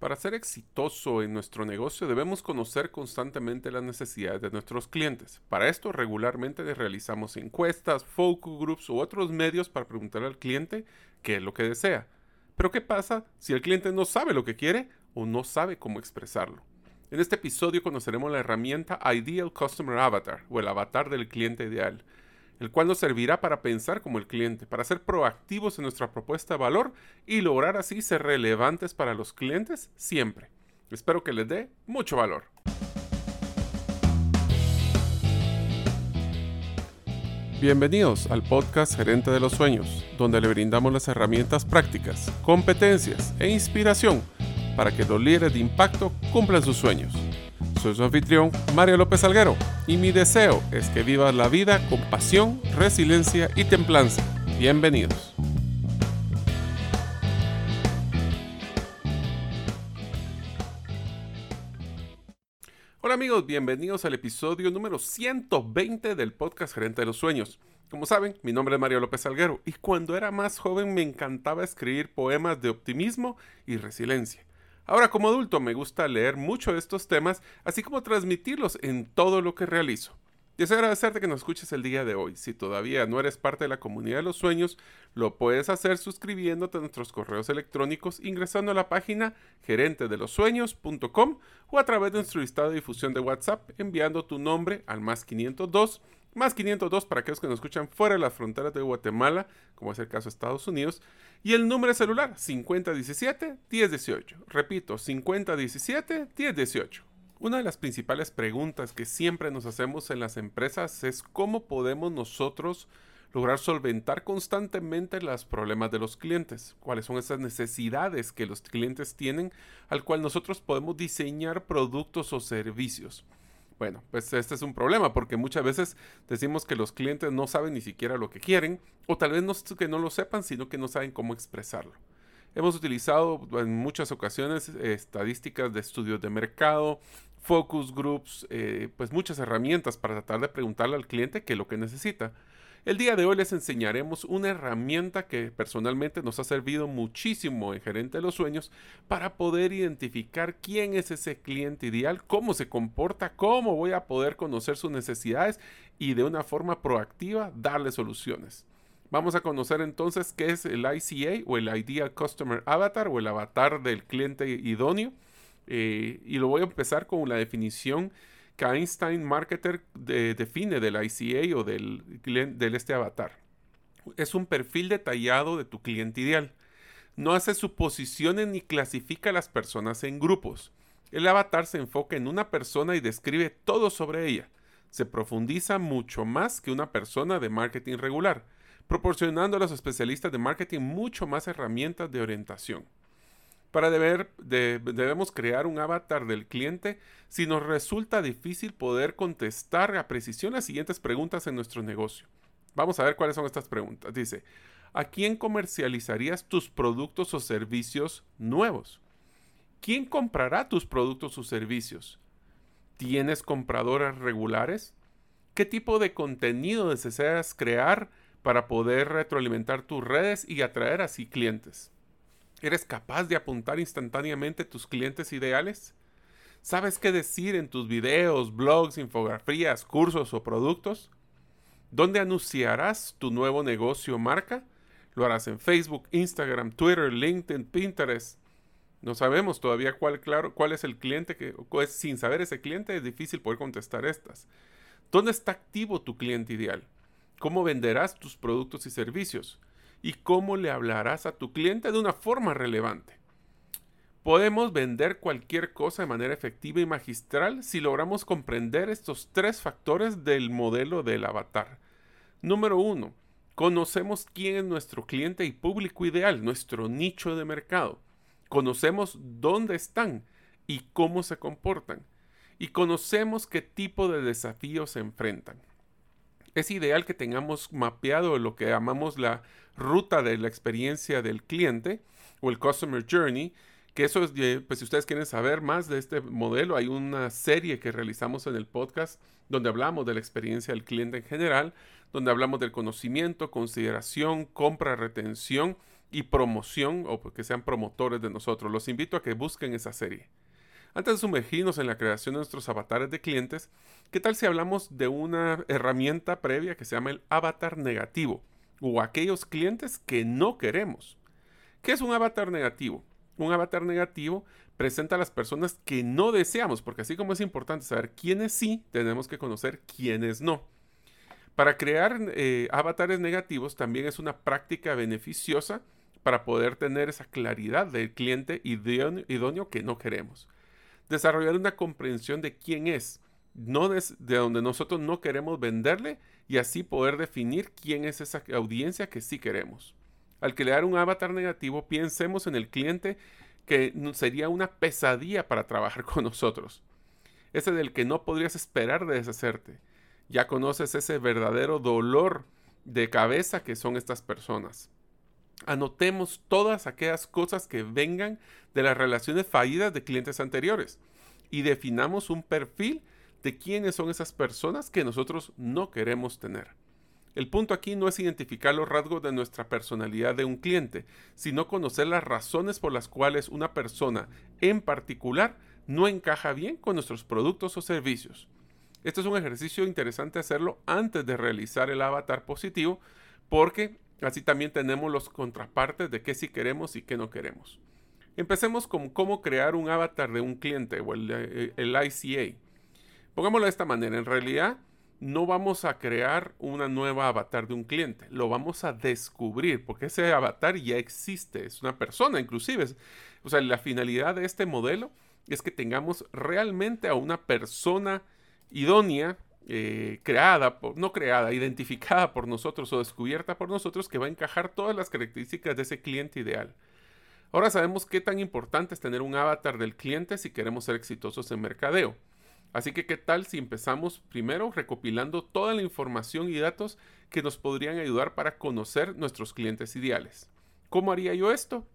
Para ser exitoso en nuestro negocio debemos conocer constantemente las necesidades de nuestros clientes. Para esto regularmente realizamos encuestas, focus groups u otros medios para preguntar al cliente qué es lo que desea. Pero ¿qué pasa si el cliente no sabe lo que quiere o no sabe cómo expresarlo? En este episodio conoceremos la herramienta Ideal Customer Avatar o el avatar del cliente ideal el cual nos servirá para pensar como el cliente, para ser proactivos en nuestra propuesta de valor y lograr así ser relevantes para los clientes siempre. Espero que les dé mucho valor. Bienvenidos al podcast Gerente de los Sueños, donde le brindamos las herramientas prácticas, competencias e inspiración para que los líderes de impacto cumplan sus sueños. Soy su anfitrión, Mario López Alguero, y mi deseo es que vivas la vida con pasión, resiliencia y templanza. Bienvenidos. Hola amigos, bienvenidos al episodio número 120 del podcast Gerente de los Sueños. Como saben, mi nombre es Mario López Alguero y cuando era más joven me encantaba escribir poemas de optimismo y resiliencia. Ahora como adulto me gusta leer mucho de estos temas, así como transmitirlos en todo lo que realizo. Deseo agradecerte que nos escuches el día de hoy. Si todavía no eres parte de la comunidad de los sueños, lo puedes hacer suscribiéndote a nuestros correos electrónicos ingresando a la página gerentedelosueños.com o a través de nuestro listado de difusión de WhatsApp enviando tu nombre al más 502 más 502 para aquellos que nos escuchan fuera de las fronteras de Guatemala, como es el caso de Estados Unidos, y el número celular 5017-1018. Repito, 5017-1018. Una de las principales preguntas que siempre nos hacemos en las empresas es cómo podemos nosotros lograr solventar constantemente los problemas de los clientes, cuáles son esas necesidades que los clientes tienen al cual nosotros podemos diseñar productos o servicios. Bueno, pues este es un problema porque muchas veces decimos que los clientes no saben ni siquiera lo que quieren o tal vez no que no lo sepan, sino que no saben cómo expresarlo. Hemos utilizado en muchas ocasiones estadísticas de estudios de mercado, focus groups, eh, pues muchas herramientas para tratar de preguntarle al cliente qué es lo que necesita. El día de hoy les enseñaremos una herramienta que personalmente nos ha servido muchísimo en Gerente de los Sueños para poder identificar quién es ese cliente ideal, cómo se comporta, cómo voy a poder conocer sus necesidades y de una forma proactiva darle soluciones. Vamos a conocer entonces qué es el ICA o el Ideal Customer Avatar o el avatar del cliente idóneo. Eh, y lo voy a empezar con la definición que Einstein Marketer define del ICA o del, del este avatar. Es un perfil detallado de tu cliente ideal. No hace suposiciones ni clasifica a las personas en grupos. El avatar se enfoca en una persona y describe todo sobre ella. Se profundiza mucho más que una persona de marketing regular, proporcionando a los especialistas de marketing mucho más herramientas de orientación. Para deber, debemos crear un avatar del cliente si nos resulta difícil poder contestar a precisión las siguientes preguntas en nuestro negocio. Vamos a ver cuáles son estas preguntas. Dice, ¿a quién comercializarías tus productos o servicios nuevos? ¿Quién comprará tus productos o servicios? ¿Tienes compradoras regulares? ¿Qué tipo de contenido deseas crear para poder retroalimentar tus redes y atraer así clientes? ¿Eres capaz de apuntar instantáneamente tus clientes ideales? ¿Sabes qué decir en tus videos, blogs, infografías, cursos o productos? ¿Dónde anunciarás tu nuevo negocio o marca? ¿Lo harás en Facebook, Instagram, Twitter, LinkedIn, Pinterest? No sabemos todavía cuál, claro, cuál es el cliente que sin saber ese cliente es difícil poder contestar estas. ¿Dónde está activo tu cliente ideal? ¿Cómo venderás tus productos y servicios? Y cómo le hablarás a tu cliente de una forma relevante. Podemos vender cualquier cosa de manera efectiva y magistral si logramos comprender estos tres factores del modelo del avatar. Número uno, conocemos quién es nuestro cliente y público ideal, nuestro nicho de mercado. Conocemos dónde están y cómo se comportan. Y conocemos qué tipo de desafíos se enfrentan es ideal que tengamos mapeado lo que llamamos la ruta de la experiencia del cliente o el Customer Journey, que eso es, pues si ustedes quieren saber más de este modelo, hay una serie que realizamos en el podcast donde hablamos de la experiencia del cliente en general, donde hablamos del conocimiento, consideración, compra, retención y promoción o que sean promotores de nosotros. Los invito a que busquen esa serie. Antes de sumergirnos en la creación de nuestros avatares de clientes, ¿qué tal si hablamos de una herramienta previa que se llama el avatar negativo o aquellos clientes que no queremos? ¿Qué es un avatar negativo? Un avatar negativo presenta a las personas que no deseamos, porque así como es importante saber quiénes sí, tenemos que conocer quiénes no. Para crear eh, avatares negativos también es una práctica beneficiosa para poder tener esa claridad del cliente idóneo que no queremos desarrollar una comprensión de quién es, no de, donde nosotros no queremos venderle y así poder definir quién es esa audiencia que sí queremos. Al crear un avatar negativo, pensemos en el cliente que sería una pesadilla para trabajar con nosotros. Ese del que no podrías esperar de deshacerte. Ya conoces ese verdadero dolor de cabeza que son estas personas. Anotemos todas aquellas cosas que vengan de las relaciones fallidas de clientes anteriores y definamos un perfil de quiénes son esas personas que nosotros no queremos tener. El punto aquí no es identificar los rasgos de nuestra personalidad de un cliente, sino conocer las razones por las cuales una persona en particular no encaja bien con nuestros productos o servicios. Este es un ejercicio interesante hacerlo antes de realizar el avatar positivo porque Así también tenemos los contrapartes de qué sí queremos y qué no queremos. Empecemos con cómo crear un avatar de un cliente o el, eh, el ICA. Pongámoslo de esta manera. En realidad, no vamos a crear una nueva avatar de un cliente. Lo vamos a descubrir porque ese avatar ya existe. Es una persona, inclusive. O sea, la finalidad de este modelo es que tengamos realmente a una persona idónea eh, creada, por, no creada, identificada por nosotros o descubierta por nosotros que va a encajar todas las características de ese cliente ideal. Ahora sabemos qué tan importante es tener un avatar del cliente si queremos ser exitosos en mercadeo. Así que, ¿qué tal si empezamos primero recopilando toda la información y datos que nos podrían ayudar para conocer nuestros clientes ideales? ¿Cómo haría yo esto?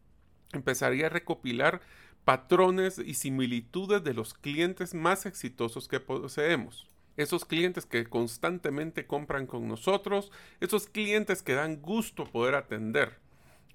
Empezaría a recopilar patrones y similitudes de los clientes más exitosos que poseemos esos clientes que constantemente compran con nosotros, esos clientes que dan gusto poder atender.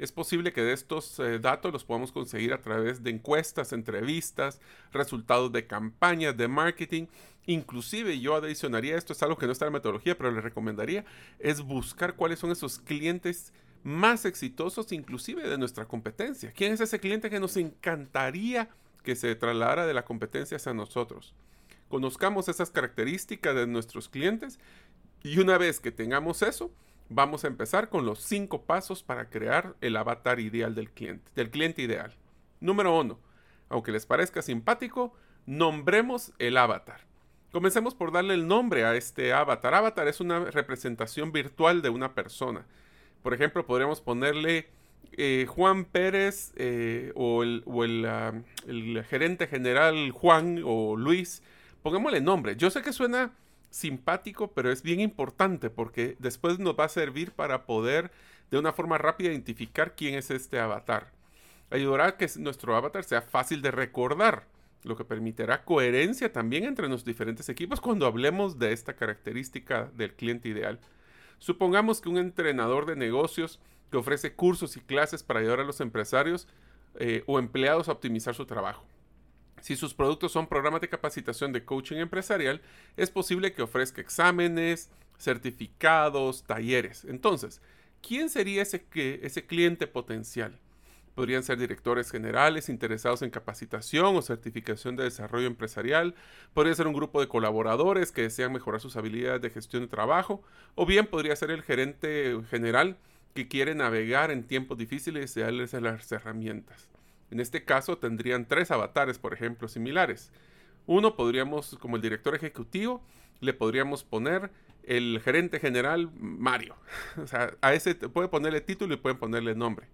Es posible que de estos eh, datos los podamos conseguir a través de encuestas, entrevistas, resultados de campañas de marketing. Inclusive yo adicionaría, esto es algo que no está en la metodología, pero le recomendaría, es buscar cuáles son esos clientes más exitosos, inclusive de nuestra competencia. ¿Quién es ese cliente que nos encantaría que se trasladara de la competencia hacia nosotros? Conozcamos esas características de nuestros clientes y una vez que tengamos eso, vamos a empezar con los cinco pasos para crear el avatar ideal del cliente, del cliente ideal. Número uno, aunque les parezca simpático, nombremos el avatar. Comencemos por darle el nombre a este avatar. Avatar es una representación virtual de una persona. Por ejemplo, podríamos ponerle eh, Juan Pérez eh, o, el, ah, el gerente general Juan o Luis pongámosle nombre. Yo sé que suena simpático, pero es bien importante porque después nos va a servir para poder de una forma rápida identificar quién es este avatar. Ayudará a que nuestro avatar sea fácil de recordar, lo que permitirá coherencia también entre los diferentes equipos cuando hablemos de esta característica del cliente ideal. Supongamos que un entrenador de negocios que ofrece cursos y clases para ayudar a los empresarios eh, o empleados a optimizar su trabajo. Si sus productos son programas de capacitación de coaching empresarial, es posible que ofrezca exámenes, certificados, talleres. Entonces, ¿quién sería ese, ese cliente potencial? Podrían ser directores generales interesados en capacitación o certificación de desarrollo empresarial. Podría ser un grupo de colaboradores que desean mejorar sus habilidades de gestión de trabajo. O bien podría ser el gerente general que quiere navegar en tiempos difíciles y darles las herramientas. En este caso tendrían tres avatares, por ejemplo, similares. Uno podríamos, como el director ejecutivo, le podríamos poner el gerente general Mario. O sea, a ese puede ponerle título y pueden ponerle nombre.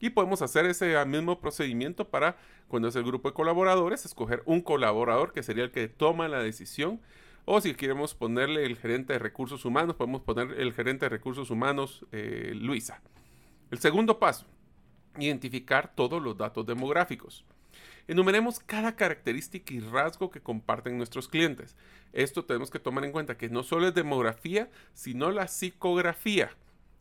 Y podemos hacer ese mismo procedimiento para cuando es el grupo de colaboradores, escoger un colaborador que sería el que toma la decisión. O si queremos ponerle el gerente de recursos humanos, podemos poner el gerente de recursos humanos eh, Luisa. El segundo paso, identificar todos los datos demográficos. Enumeremos cada característica y rasgo que comparten nuestros clientes. Esto tenemos que tomar en cuenta que no solo es demografía, sino la psicografía.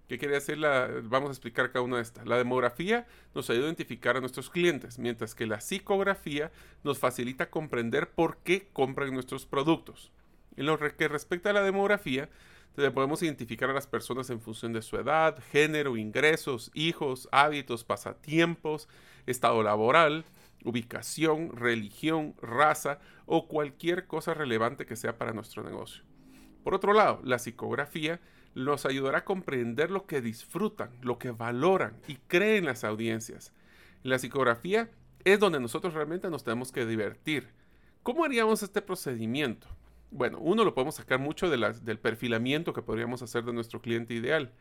¿Qué quiere decir la, vamos a explicar cada una de estas? La demografía nos ayuda a identificar a nuestros clientes, mientras que la psicografía nos facilita comprender por qué compran nuestros productos. En lo que respecta a la demografía, podemos identificar a las personas en función de su edad, género, ingresos, hijos, hábitos, pasatiempos, estado laboral, ubicación, religión, raza o cualquier cosa relevante que sea para nuestro negocio. Por otro lado, la psicografía nos ayudará a comprender lo que disfrutan, lo que valoran y creen las audiencias. la psicografía es donde nosotros realmente nos tenemos que divertir. ¿Cómo haríamos este procedimiento? Bueno, uno lo podemos sacar mucho del perfilamiento que podríamos hacer de nuestro cliente ideal.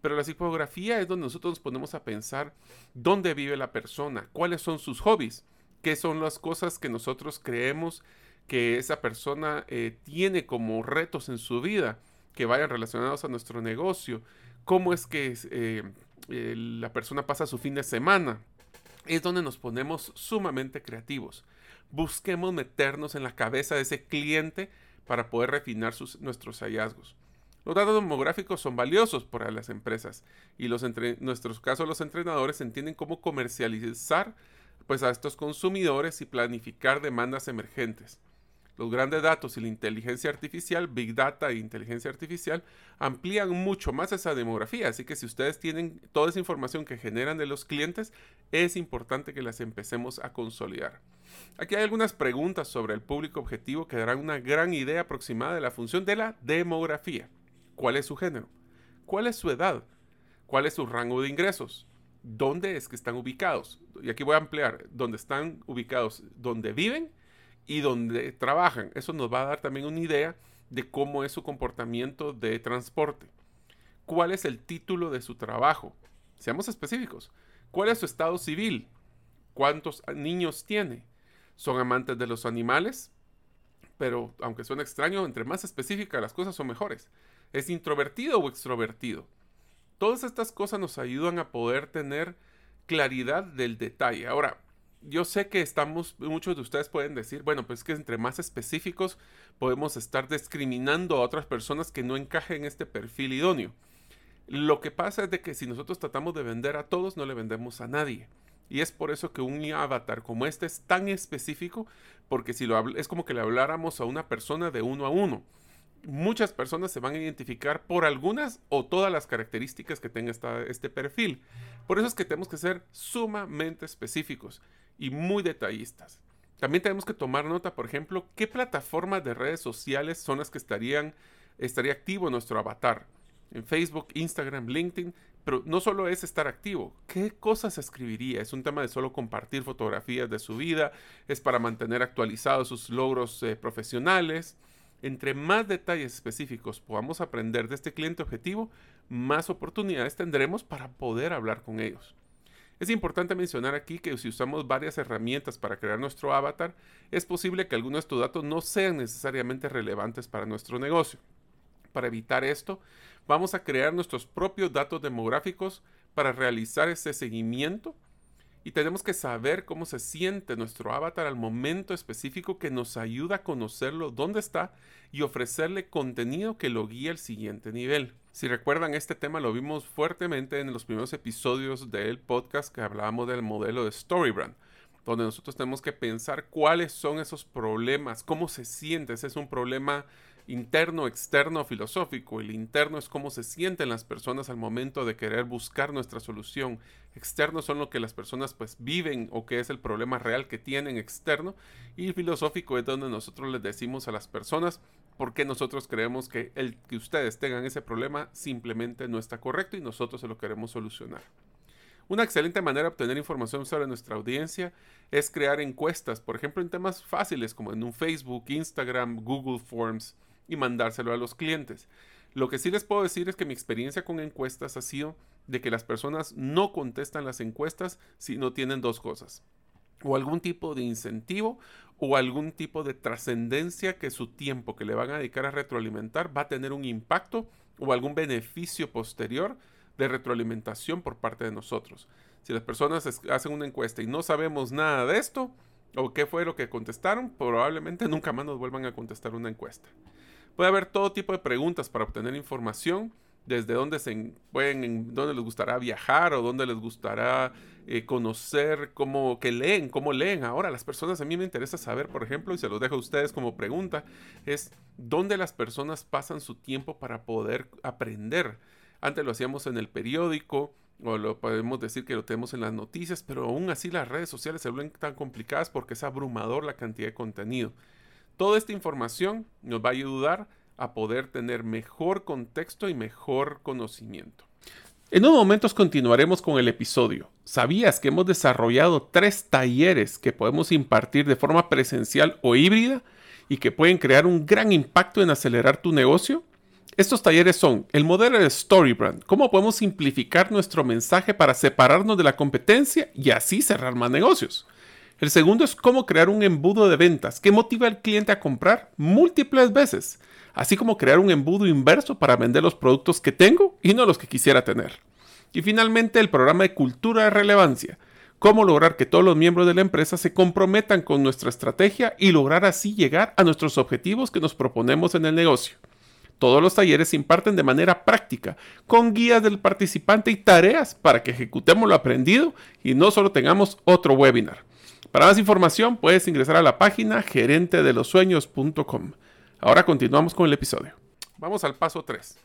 Pero la psicografía es donde nosotros nos ponemos a pensar dónde vive la persona, cuáles son sus hobbies, qué son las cosas que nosotros creemos que esa persona eh, tiene como retos en su vida que vayan relacionados a nuestro negocio, cómo es que eh, eh, la persona pasa su fin de semana. Es donde nos ponemos sumamente creativos. Busquemos meternos en la cabeza de ese cliente para poder refinar nuestros hallazgos. Los datos demográficos son valiosos para las empresas y en nuestros casos los entrenadores entienden cómo comercializar pues, a estos consumidores y planificar demandas emergentes. Los grandes datos y la inteligencia artificial, Big Data e inteligencia artificial, amplían mucho más esa demografía. Así que si ustedes tienen toda esa información que generan de los clientes, es importante que las empecemos a consolidar. Aquí hay algunas preguntas sobre el público objetivo que darán una gran idea aproximada de la función de la demografía. ¿Cuál es su género? ¿Cuál es su edad? ¿Cuál es su rango de ingresos? ¿Dónde es que están ubicados? Y aquí voy a ampliar, ¿dónde están ubicados? ¿Dónde viven? y donde trabajan. Eso nos va a dar también una idea de cómo es su comportamiento de transporte. ¿Cuál es el título de su trabajo? Seamos específicos. ¿Cuál es su estado civil? ¿Cuántos niños tiene? ¿Son amantes de los animales? Pero aunque suene extraño, entre más específicas las cosas son mejores. ¿Es introvertido o extrovertido? Todas estas cosas nos ayudan a poder tener claridad del detalle. Ahora, yo sé que estamos, muchos de ustedes pueden decir, bueno, pues que entre más específicos podemos estar discriminando a otras personas que no encajen en este perfil idóneo. Lo que pasa es de que si nosotros tratamos de vender a todos, no le vendemos a nadie. Y es por eso que un avatar como este es tan específico, porque si lo es como que le habláramos a una persona de uno a uno. Muchas personas se van a identificar por algunas o todas las características que tenga este perfil. Por eso es que tenemos que ser sumamente específicos y muy detallistas. También tenemos que tomar nota, por ejemplo, qué plataformas de redes sociales son las que estarían, estaría activo nuestro avatar. En Facebook, Instagram, LinkedIn, pero no solo es estar activo, ¿qué cosas escribiría? Es un tema de solo compartir fotografías de su vida, es para mantener actualizados sus logros eh, profesionales. Entre más detalles específicos podamos aprender de este cliente objetivo, más oportunidades tendremos para poder hablar con ellos. Es importante mencionar aquí que si usamos varias herramientas para crear nuestro avatar, es posible que algunos de estos datos no sean necesariamente relevantes para nuestro negocio. Para evitar esto, vamos a crear nuestros propios datos demográficos para realizar ese seguimiento y tenemos que saber cómo se siente nuestro avatar al momento específico que nos ayuda a conocerlo dónde está y ofrecerle contenido que lo guíe al siguiente nivel. Si recuerdan, este tema lo vimos fuertemente en los primeros episodios del podcast que hablábamos del modelo de Storybrand, donde nosotros tenemos que pensar cuáles son esos problemas, cómo se siente, ese es un problema interno, externo, filosófico. El interno es cómo se sienten las personas al momento de querer buscar nuestra solución. Externo son lo que las personas pues viven o que es el problema real que tienen externo. Y filosófico es donde nosotros les decimos a las personas por qué nosotros creemos que el que ustedes tengan ese problema simplemente no está correcto y nosotros se lo queremos solucionar. Una excelente manera de obtener información sobre nuestra audiencia es crear encuestas, por ejemplo en temas fáciles como en un Facebook, Instagram, Google Forms y mandárselo a los clientes. Lo que sí les puedo decir es que mi experiencia con encuestas ha sido de que las personas no contestan las encuestas si no tienen dos cosas. O algún tipo de incentivo o algún tipo de trascendencia que su tiempo que le van a dedicar a retroalimentar va a tener un impacto o algún beneficio posterior de retroalimentación por parte de nosotros. Si las personas hacen una encuesta y no sabemos nada de esto, o qué fue lo que contestaron, probablemente nunca más nos vuelvan a contestar una encuesta. Puede haber todo tipo de preguntas para obtener información desde dónde se pueden, dónde les gustará viajar o dónde les gustará eh, conocer cómo que leen, cómo leen. Ahora las personas, a mí me interesa saber, por ejemplo, y se los dejo a ustedes como pregunta, es dónde las personas pasan su tiempo para poder aprender. Antes lo hacíamos en el periódico, o lo podemos decir que lo tenemos en las noticias, pero aún así las redes sociales se vuelven tan complicadas porque es abrumador la cantidad de contenido. Toda esta información nos va a ayudar a poder tener mejor contexto y mejor conocimiento. En unos momentos continuaremos con el episodio. ¿Sabías que hemos desarrollado tres talleres que podemos impartir de forma presencial o híbrida y que pueden crear un gran impacto en acelerar tu negocio? Estos talleres son el modelo de Storybrand, cómo podemos simplificar nuestro mensaje para separarnos de la competencia y así cerrar más negocios. El segundo es cómo crear un embudo de ventas que motiva al cliente a comprar múltiples veces así como crear un embudo inverso para vender los productos que tengo y no los que quisiera tener. Y finalmente el programa de cultura de relevancia, cómo lograr que todos los miembros de la empresa se comprometan con nuestra estrategia y lograr así llegar a nuestros objetivos que nos proponemos en el negocio. Todos los talleres se imparten de manera práctica, con guías del participante y tareas para que ejecutemos lo aprendido y no solo tengamos otro webinar. Para más información puedes ingresar a la página gerentedelosueños.com. Ahora continuamos con el episodio. Vamos al paso 3.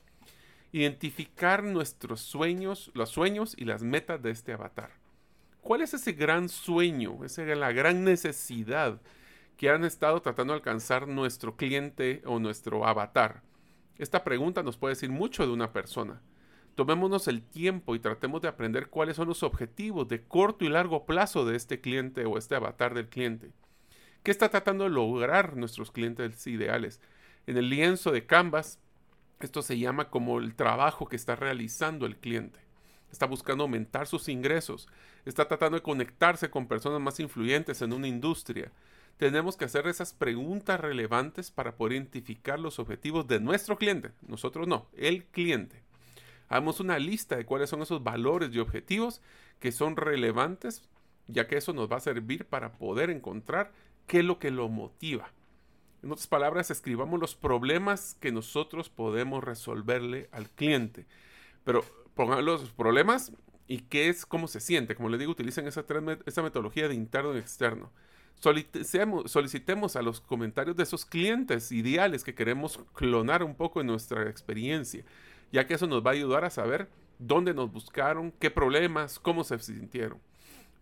Identificar nuestros sueños, los sueños y las metas de este avatar. ¿Cuál es ese gran sueño, esa la gran necesidad que han estado tratando de alcanzar nuestro cliente o nuestro avatar? Esta pregunta nos puede decir mucho de una persona. Tomémonos el tiempo y tratemos de aprender cuáles son los objetivos de corto y largo plazo de este cliente o este avatar del cliente. ¿Qué está tratando de lograr nuestros clientes ideales? En el lienzo de Canvas, esto se llama como el trabajo que está realizando el cliente. Está buscando aumentar sus ingresos, está tratando de conectarse con personas más influyentes en una industria. Tenemos que hacer esas preguntas relevantes para poder identificar los objetivos de nuestro cliente. Nosotros no, el cliente. Hagamos una lista de cuáles son esos valores y objetivos que son relevantes, ya que eso nos va a servir para poder encontrar qué es lo que lo motiva. En otras palabras, escribamos los problemas que nosotros podemos resolverle al cliente. Pero pongan los problemas y qué es, cómo se siente. Como les digo, utilicen esa, esa metodología de interno y externo. Solicitemos, solicitemos a los comentarios de esos clientes ideales que queremos clonar un poco en nuestra experiencia, ya que eso nos va a ayudar a saber dónde nos buscaron, qué problemas, cómo se sintieron.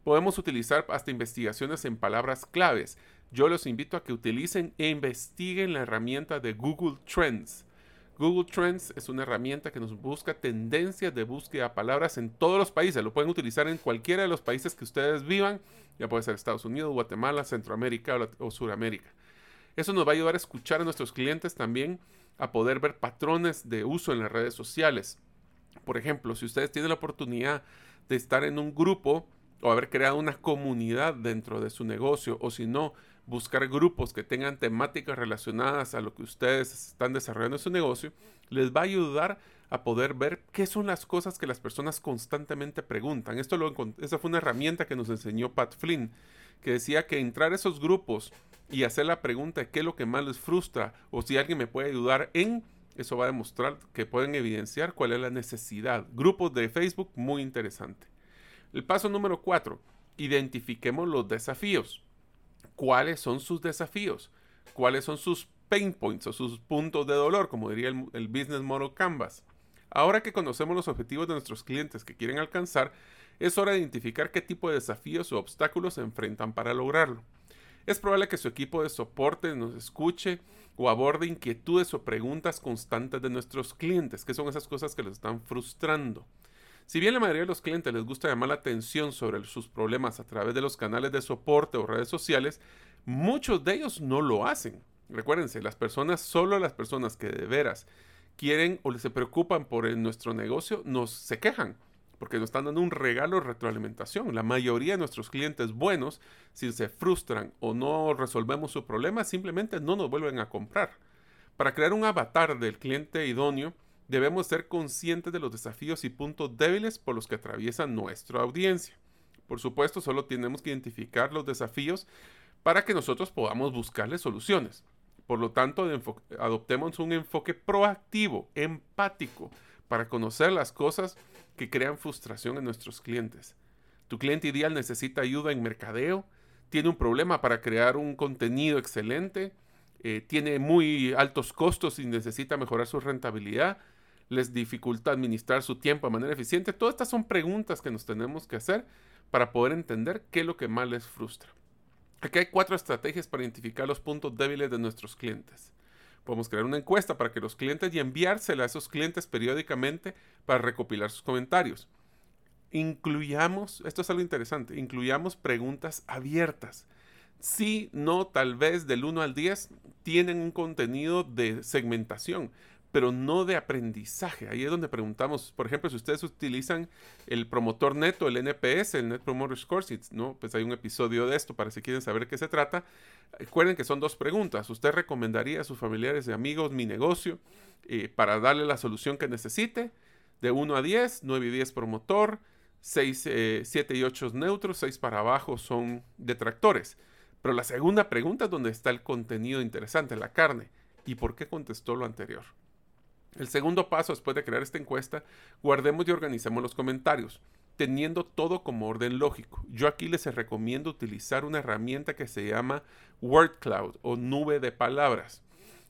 Podemos utilizar hasta investigaciones en palabras claves. Yo los invito a que utilicen e investiguen la herramienta de Google Trends. Google Trends es una herramienta que nos busca tendencias de búsqueda de palabras en todos los países. Lo pueden utilizar en cualquiera de los países que ustedes vivan. Ya puede ser Estados Unidos, Guatemala, Centroamérica o, o Suramérica. Eso nos va a ayudar a escuchar a nuestros clientes también, a poder ver patrones de uso en las redes sociales. Por ejemplo, si ustedes tienen la oportunidad de estar en un grupo o haber creado una comunidad dentro de su negocio o si no, buscar grupos que tengan temáticas relacionadas a lo que ustedes están desarrollando en su negocio, les va a ayudar a poder ver qué son las cosas que las personas constantemente preguntan. Esto lo, esa fue una herramienta que nos enseñó Pat Flynn, que decía que entrar a esos grupos y hacer la pregunta de qué es lo que más les frustra o si alguien me puede ayudar en, eso va a demostrar que pueden evidenciar cuál es la necesidad. Grupos de Facebook muy interesante. El paso número cuatro, identifiquemos los desafíos. ¿Cuáles son sus desafíos? ¿Cuáles son sus pain points o sus puntos de dolor, como diría el, Business Model Canvas? Ahora que conocemos los objetivos de nuestros clientes que quieren alcanzar, es hora de identificar qué tipo de desafíos o obstáculos se enfrentan para lograrlo. Es probable que su equipo de soporte nos escuche o aborde inquietudes o preguntas constantes de nuestros clientes, que son esas cosas que les están frustrando. Si bien la mayoría de los clientes les gusta llamar la atención sobre sus problemas a través de los canales de soporte o redes sociales, muchos de ellos no lo hacen. Recuérdense, las personas, solo las personas que de veras quieren o se preocupan por nuestro negocio, nos se quejan porque nos están dando un regalo de retroalimentación. La mayoría de nuestros clientes buenos, si se frustran o no resolvemos su problema, simplemente no nos vuelven a comprar. Para crear un avatar del cliente idóneo, debemos ser conscientes de los desafíos y puntos débiles por los que atraviesa nuestra audiencia. Por supuesto, solo tenemos que identificar los desafíos para que nosotros podamos buscarle soluciones. Por lo tanto, adoptemos un enfoque proactivo, empático, para conocer las cosas que crean frustración en nuestros clientes. Tu cliente ideal necesita ayuda en mercadeo, tiene un problema para crear un contenido excelente, eh, tiene muy altos costos y necesita mejorar su rentabilidad, les dificulta administrar su tiempo de manera eficiente. Todas estas son preguntas que nos tenemos que hacer para poder entender qué es lo que más les frustra. Aquí hay cuatro estrategias para identificar los puntos débiles de nuestros clientes. Podemos crear una encuesta para que los clientes y enviársela a esos clientes periódicamente para recopilar sus comentarios. Incluyamos, esto es algo interesante, incluyamos preguntas abiertas. Si no, tal vez del 1 al 10 tienen un contenido de segmentación pero no de aprendizaje. Ahí es donde preguntamos, por ejemplo, si ustedes utilizan el promotor neto, el NPS, el Net Promoter Score, ¿no? Pues hay un episodio de esto para si quieren saber qué se trata. Recuerden que son dos preguntas. ¿Usted recomendaría a sus familiares y amigos mi negocio eh, para darle la solución que necesite? De 1 a 10, 9 y 10 promotor, 6, 7 eh, y 8 neutros, 6 para abajo son detractores. Pero la segunda pregunta es donde está el contenido interesante, la carne. ¿Y por qué contestó lo anterior? El segundo paso después de crear esta encuesta, guardemos y organicemos los comentarios, teniendo todo como orden lógico. Yo aquí les recomiendo utilizar una herramienta que se llama Word Cloud o nube de palabras.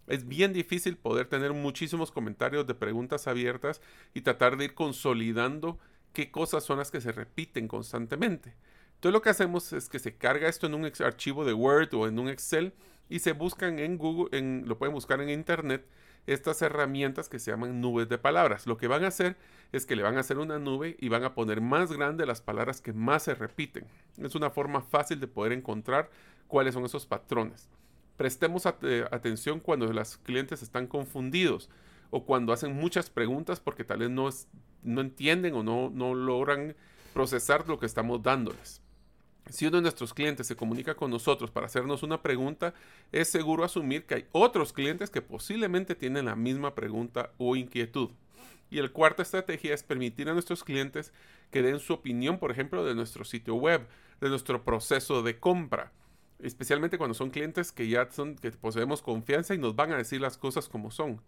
Es bien difícil poder tener muchísimos comentarios de preguntas abiertas y tratar de ir consolidando qué cosas son las que se repiten constantemente. Entonces lo que hacemos es que se carga esto en un archivo de Word o en un Excel y se buscan en Google, en, lo pueden buscar en Internet estas herramientas que se llaman nubes de palabras. Lo que van a hacer es que le van a hacer una nube y van a poner más grande las palabras que más se repiten. Es una forma fácil de poder encontrar cuáles son esos patrones. Prestemos eh, atención cuando los clientes están confundidos o cuando hacen muchas preguntas porque tal vez no, no entienden o no, no logran procesar lo que estamos dándoles. Si uno de nuestros clientes se comunica con nosotros para hacernos una pregunta, es seguro asumir que hay otros clientes que posiblemente tienen la misma pregunta o inquietud. Y el cuarta estrategia es permitir a nuestros clientes que den su opinión, por ejemplo, de nuestro sitio web, de nuestro proceso de compra, especialmente cuando son clientes que ya son que poseemos confianza y nos van a decir las cosas como son.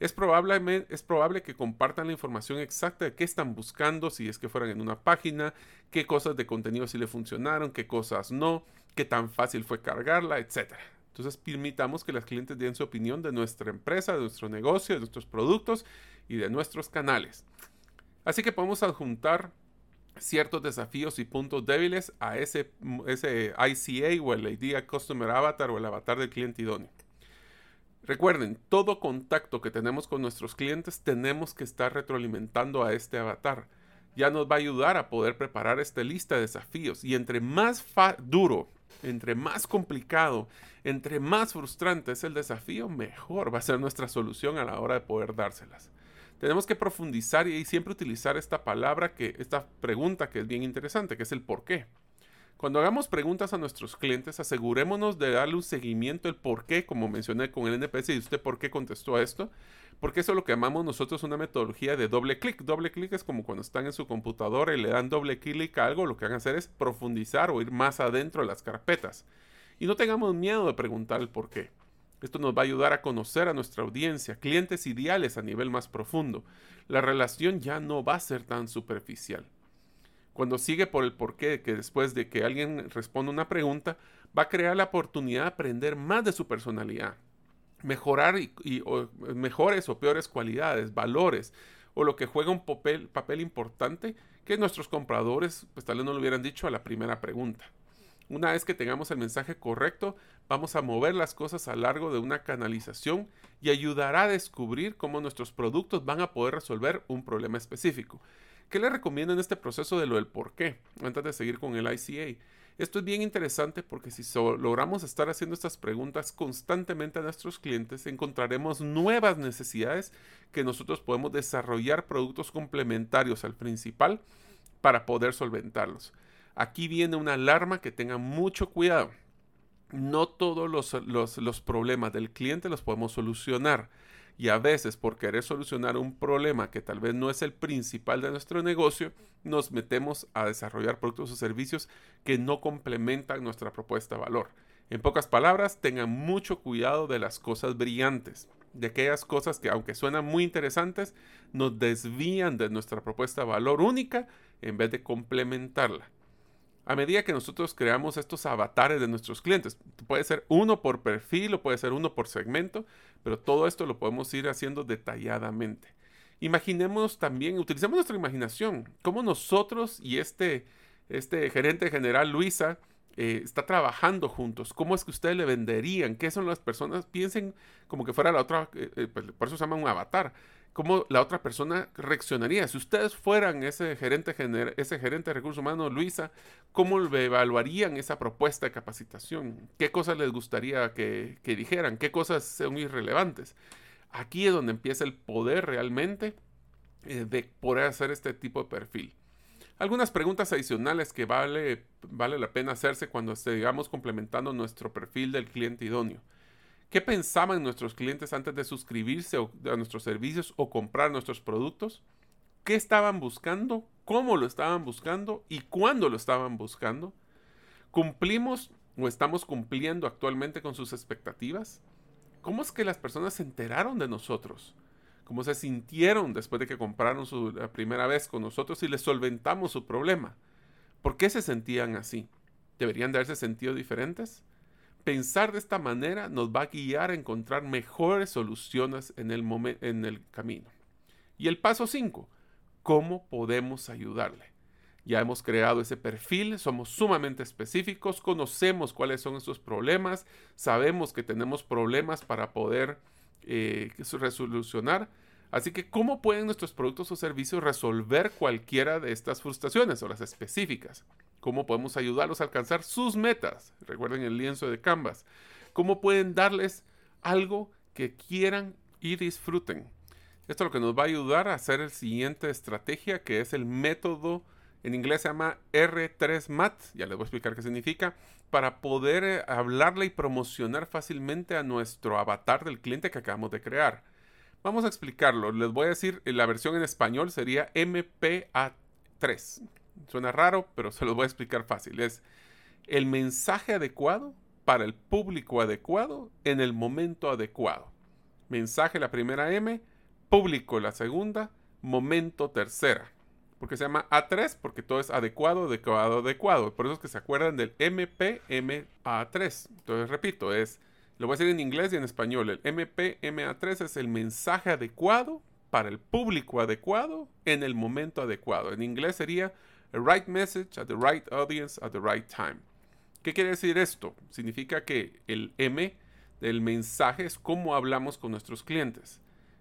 Es probable, es probable que compartan la información exacta de qué están buscando, si es que fueran en una página, qué cosas de contenido sí le funcionaron, qué cosas no, qué tan fácil fue cargarla, etc. Entonces permitamos que los clientes den su opinión de nuestra empresa, de nuestro negocio, de nuestros productos y de nuestros canales. Así que podemos adjuntar ciertos desafíos y puntos débiles a ese, ese ICA o el Idea Customer Avatar o el avatar del cliente idóneo. Recuerden, todo contacto que tenemos con nuestros clientes tenemos que estar retroalimentando a este avatar. Ya nos va a ayudar a poder preparar esta lista de desafíos. Y entre más duro, entre más complicado, entre más frustrante es el desafío, mejor va a ser nuestra solución a la hora de poder dárselas. Tenemos que profundizar y siempre utilizar esta palabra, que, esta pregunta que es bien interesante, que es el por qué. Cuando hagamos preguntas a nuestros clientes, asegurémonos de darle un seguimiento, el por qué, como mencioné con el NPS, y usted por qué contestó a esto, porque eso es lo que llamamos nosotros una metodología de doble clic. Doble clic es como cuando están en su computadora y le dan doble clic a algo, lo que van a hacer es profundizar o ir más adentro de las carpetas. Y no tengamos miedo de preguntar el por qué. Esto nos va a ayudar a conocer a nuestra audiencia, clientes ideales a nivel más profundo. La relación ya no va a ser tan superficial. Cuando sigue por el porqué, que después de que alguien responda una pregunta, va a crear la oportunidad de aprender más de su personalidad, mejorar y, mejores o peores cualidades, valores, o lo que juega un papel, papel importante que nuestros compradores pues tal vez no lo hubieran dicho a la primera pregunta. Una vez que tengamos el mensaje correcto, vamos a mover las cosas a largo de una canalización y ayudará a descubrir cómo nuestros productos van a poder resolver un problema específico. ¿Qué le recomiendo en este proceso de lo del por qué? Antes de seguir con el ICA. Esto es bien interesante porque si logramos estar haciendo estas preguntas constantemente a nuestros clientes, encontraremos nuevas necesidades que nosotros podemos desarrollar productos complementarios al principal para poder solventarlos. Aquí viene una alarma que tenga mucho cuidado. No todos los, los problemas del cliente los podemos solucionar y a veces por querer solucionar un problema que tal vez no es el principal de nuestro negocio, nos metemos a desarrollar productos o servicios que no complementan nuestra propuesta de valor. En pocas palabras, tengan mucho cuidado de las cosas brillantes. de aquellas cosas que aunque suenan muy interesantes, nos desvían de nuestra propuesta de valor única en vez de complementarla. A medida que nosotros creamos estos avatares de nuestros clientes, puede ser uno por perfil o puede ser uno por segmento, pero todo esto lo podemos ir haciendo detalladamente. Imaginemos también, utilicemos nuestra imaginación, cómo nosotros y este, este gerente general Luisa eh, está trabajando juntos, cómo es que ustedes le venderían, qué son las personas, piensen como que fuera la otra, eh, eh, pues, por eso se llama un avatar, cómo la otra persona reaccionaría. Si ustedes fueran ese gerente, ese gerente de recursos humanos, Luisa, ¿cómo evaluarían esa propuesta de capacitación? ¿Qué cosas les gustaría que, dijeran? ¿Qué cosas son irrelevantes? Aquí es donde empieza el poder realmente de poder hacer este tipo de perfil. Algunas preguntas adicionales que vale, vale la pena hacerse cuando sigamos complementando nuestro perfil del cliente idóneo. ¿Qué pensaban nuestros clientes antes de suscribirse a nuestros servicios o comprar nuestros productos? ¿Qué estaban buscando? ¿Cómo lo estaban buscando? ¿Y cuándo lo estaban buscando? ¿Cumplimos o estamos cumpliendo actualmente con sus expectativas? ¿Cómo es que las personas se enteraron de nosotros? cómo se sintieron después de que compraron su la primera vez con nosotros y les solventamos su problema. ¿Por qué se sentían así? ¿Deberían de haberse sentido diferentes? Pensar de esta manera nos va a guiar a encontrar mejores soluciones en el, en el camino. Y el paso 5, ¿cómo podemos ayudarle? Ya hemos creado ese perfil, somos sumamente específicos, conocemos cuáles son esos problemas, sabemos que tenemos problemas para poder eh, resolucionar. Así que, ¿cómo pueden nuestros productos o servicios resolver cualquiera de estas frustraciones o las específicas? ¿Cómo podemos ayudarlos a alcanzar sus metas? Recuerden el lienzo de Canvas. ¿Cómo pueden darles algo que quieran y disfruten? Esto es lo que nos va a ayudar a hacer el siguiente estrategia, que es el método, en inglés se llama R3MAT, ya les voy a explicar qué significa, para poder eh, hablarle y promocionar fácilmente a nuestro avatar del cliente que acabamos de crear. Vamos a explicarlo. Les voy a decir, la versión en español sería MPA3. Suena raro, pero se los voy a explicar fácil. Es el mensaje adecuado para el público adecuado en el momento adecuado. Mensaje la primera M, público la segunda, momento tercera porque se llama A3, porque todo es adecuado, adecuado, adecuado. Por eso es que se acuerdan del MPMA3. Entonces, repito, es, lo voy a decir en inglés y en español. El MPMA3 es el mensaje adecuado para el público adecuado en el momento adecuado. En inglés sería a right message at the right audience at the right time. ¿Qué quiere decir esto? Significa que el M del mensaje es cómo hablamos con nuestros clientes.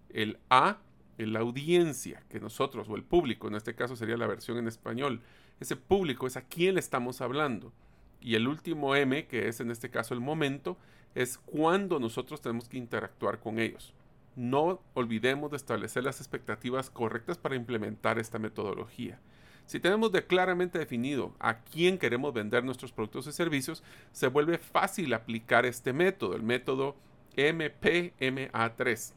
El A la audiencia que nosotros, o el público, en este caso sería la versión en español, ese público es a quién le estamos hablando. Y el último M, que es en este caso el momento, es cuando nosotros tenemos que interactuar con ellos. No olvidemos de establecer las expectativas correctas para implementar esta metodología. Si tenemos claramente definido a quién queremos vender nuestros productos y servicios, se vuelve fácil aplicar este método, el método MPMA3.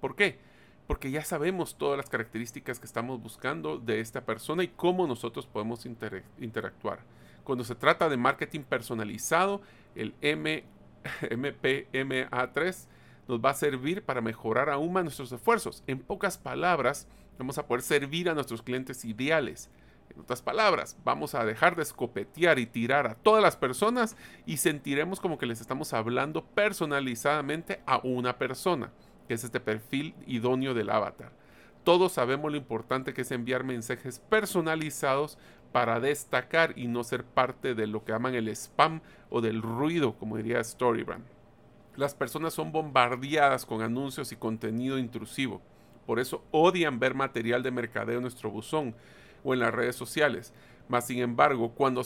¿Por qué? porque ya sabemos todas las características que estamos buscando de esta persona y cómo nosotros podemos interactuar. Cuando se trata de marketing personalizado, el M MPMA3 nos va a servir para mejorar aún más nuestros esfuerzos. En pocas palabras, vamos a poder servir a nuestros clientes ideales. En otras palabras, vamos a dejar de escopetear y tirar a todas las personas y sentiremos como que les estamos hablando personalizadamente a una persona que es este perfil idóneo del avatar. Todos sabemos lo importante que es enviar mensajes personalizados para destacar y no ser parte de lo que llaman el spam o del ruido, como diría Storybrand. Las personas son bombardeadas con anuncios y contenido intrusivo. Por eso odian ver material de mercadeo en nuestro buzón o en las redes sociales. Mas, sin embargo, cuando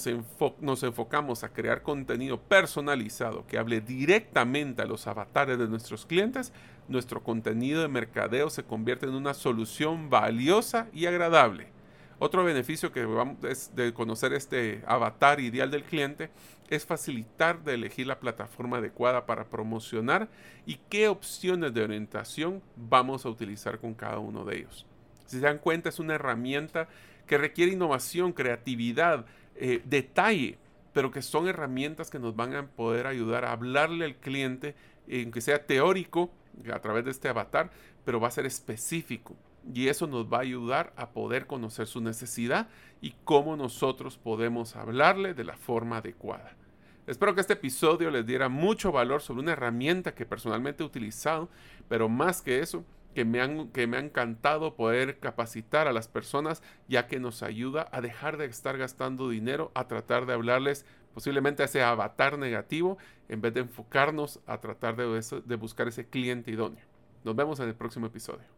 nos enfocamos a crear contenido personalizado que hable directamente a los avatares de nuestros clientes, nuestro contenido de mercadeo se convierte en una solución valiosa y agradable. Otro beneficio que vamos de conocer este avatar ideal del cliente es facilitar de elegir la plataforma adecuada para promocionar y qué opciones de orientación vamos a utilizar con cada uno de ellos. Si se dan cuenta, es una herramienta que requiere innovación, creatividad, eh, detalle, pero que son herramientas que nos van a poder ayudar a hablarle al cliente, aunque sea teórico, a través de este avatar, pero va a ser específico. Y eso nos va a ayudar a poder conocer su necesidad y cómo nosotros podemos hablarle de la forma adecuada. Espero que este episodio les diera mucho valor sobre una herramienta que personalmente he utilizado, pero más que eso, que me, han, que me ha encantado poder capacitar a las personas, ya que nos ayuda a dejar de estar gastando dinero a tratar de hablarles posiblemente a ese avatar negativo, en vez de enfocarnos a tratar de, de buscar ese cliente idóneo. Nos vemos en el próximo episodio.